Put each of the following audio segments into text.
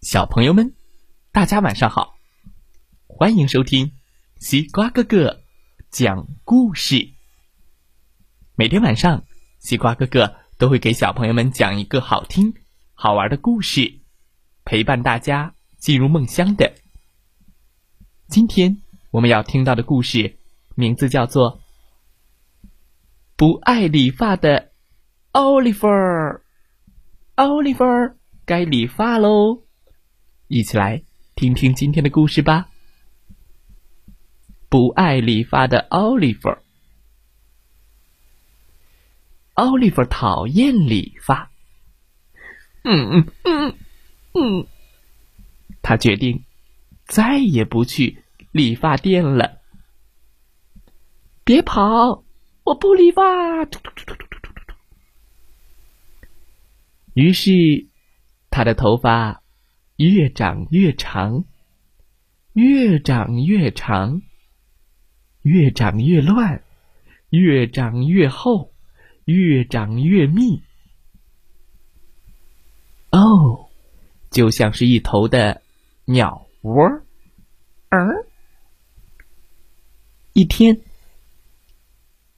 小朋友们，大家晚上好！欢迎收听西瓜哥哥讲故事。每天晚上，西瓜哥哥都会给小朋友们讲一个好听、好玩的故事，陪伴大家进入梦乡的。今天我们要听到的故事名字叫做《不爱理发的奥利弗》。奥利弗，该理发喽！一起来听听今天的故事吧。不爱理发的奥利弗，奥利弗讨厌理发。嗯嗯嗯嗯，他决定再也不去理发店了。别跑！我不理发。于是，他的头发。越长越长，越长越长，越长越乱，越长越厚，越长越密。哦，就像是一头的鸟窝。嗯，一天，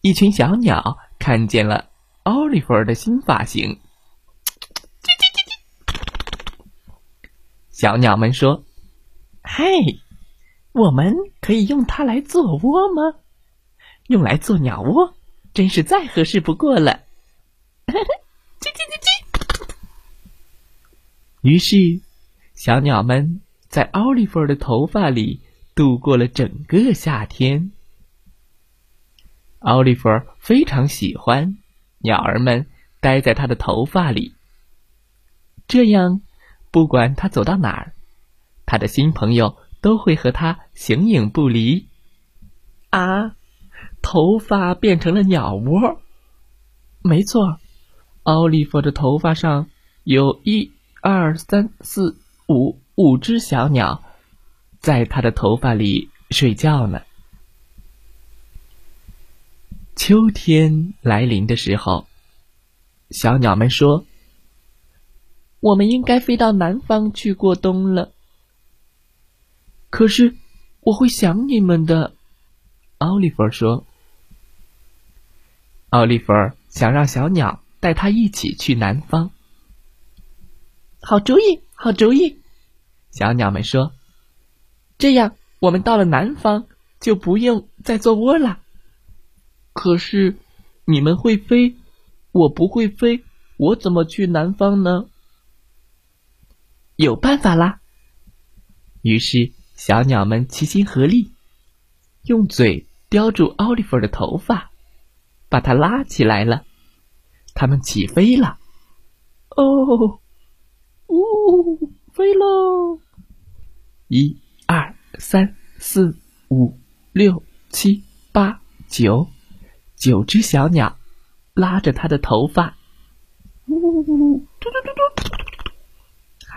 一群小鸟看见了奥利弗的新发型。小鸟们说：“嘿，我们可以用它来做窝吗？用来做鸟窝，真是再合适不过了。”叽叽叽叽。于是，小鸟们在奥利弗的头发里度过了整个夏天。奥利弗非常喜欢鸟儿们待在他的头发里，这样。不管他走到哪儿，他的新朋友都会和他形影不离。啊，头发变成了鸟窝。没错，奥利弗的头发上有一二三四五五只小鸟，在他的头发里睡觉呢。秋天来临的时候，小鸟们说。我们应该飞到南方去过冬了。可是我会想你们的，奥利弗说。奥利弗想让小鸟带他一起去南方。好主意，好主意！小鸟们说：“这样我们到了南方就不用再做窝了。”可是你们会飞，我不会飞，我怎么去南方呢？有办法啦！于是小鸟们齐心合力，用嘴叼住奥利弗的头发，把它拉起来了。它们起飞了！哦，呜，飞喽！一、二、三、四、五、六、七、八、九，九只小鸟拉着它的头发，呜，嘟嘟嘟嘟。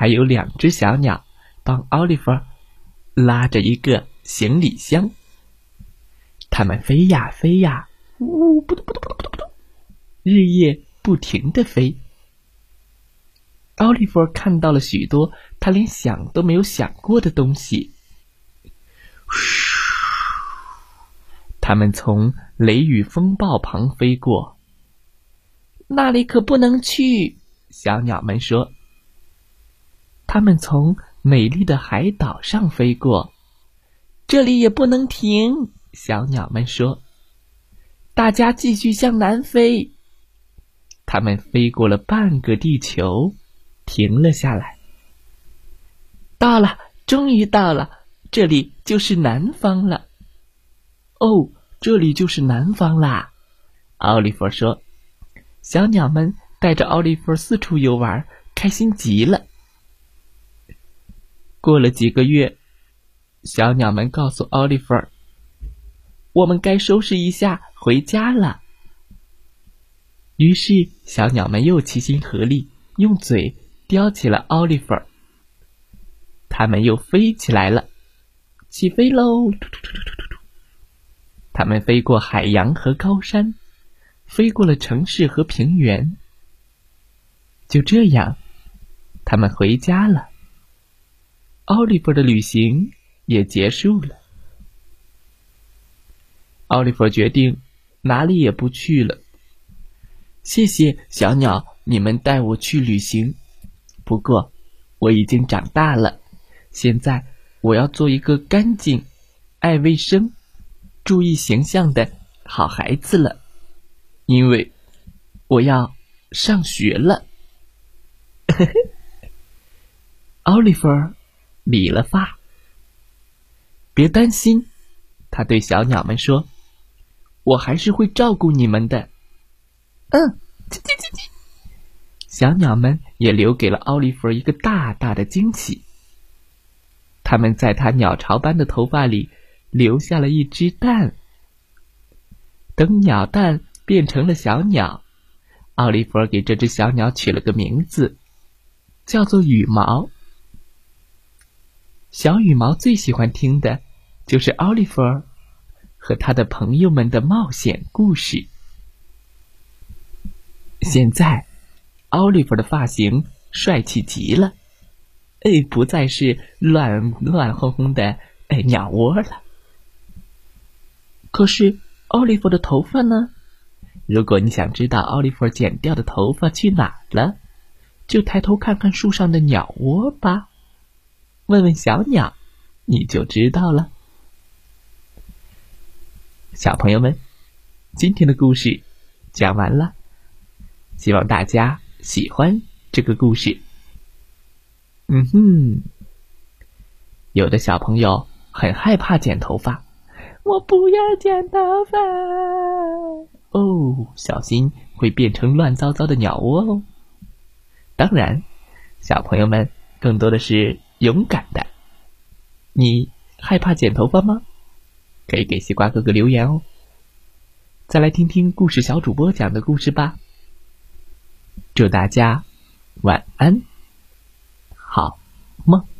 还有两只小鸟帮奥利弗拉着一个行李箱。它们飞呀飞呀，呜，扑通扑通扑通扑通，日夜不停的飞。奥利弗看到了许多他连想都没有想过的东西。嘘，他们从雷雨风暴旁飞过。那里可不能去，小鸟们说。他们从美丽的海岛上飞过，这里也不能停。小鸟们说：“大家继续向南飞。”他们飞过了半个地球，停了下来。到了，终于到了，这里就是南方了。哦，这里就是南方啦！奥利弗说：“小鸟们带着奥利弗四处游玩，开心极了。”过了几个月，小鸟们告诉奥利弗：“我们该收拾一下，回家了。”于是，小鸟们又齐心合力，用嘴叼起了奥利弗。它们又飞起来了，起飞喽！突突突突突突！它们飞过海洋和高山，飞过了城市和平原。就这样，他们回家了。奥利弗的旅行也结束了。奥利弗决定哪里也不去了。谢谢小鸟，你们带我去旅行。不过，我已经长大了，现在我要做一个干净、爱卫生、注意形象的好孩子了，因为我要上学了。奥利弗理了发，别担心，他对小鸟们说：“我还是会照顾你们的。”嗯，叽叽叽叽小鸟们也留给了奥利弗一个大大的惊喜。他们在他鸟巢般的头发里留下了一只蛋。等鸟蛋变成了小鸟，奥利弗给这只小鸟取了个名字，叫做羽毛。小羽毛最喜欢听的就是奥利弗和他的朋友们的冒险故事。现在，奥利弗的发型帅气极了，哎，不再是乱乱哄哄的哎鸟窝了。可是，奥利弗的头发呢？如果你想知道奥利弗剪掉的头发去哪了，就抬头看看树上的鸟窝吧，问问小鸟，你就知道了。小朋友们，今天的故事讲完了。希望大家喜欢这个故事。嗯哼，有的小朋友很害怕剪头发，我不要剪头发哦，小心会变成乱糟糟的鸟窝哦。当然，小朋友们更多的是勇敢的。你害怕剪头发吗？可以给西瓜哥哥留言哦。再来听听故事小主播讲的故事吧。祝大家晚安，好梦。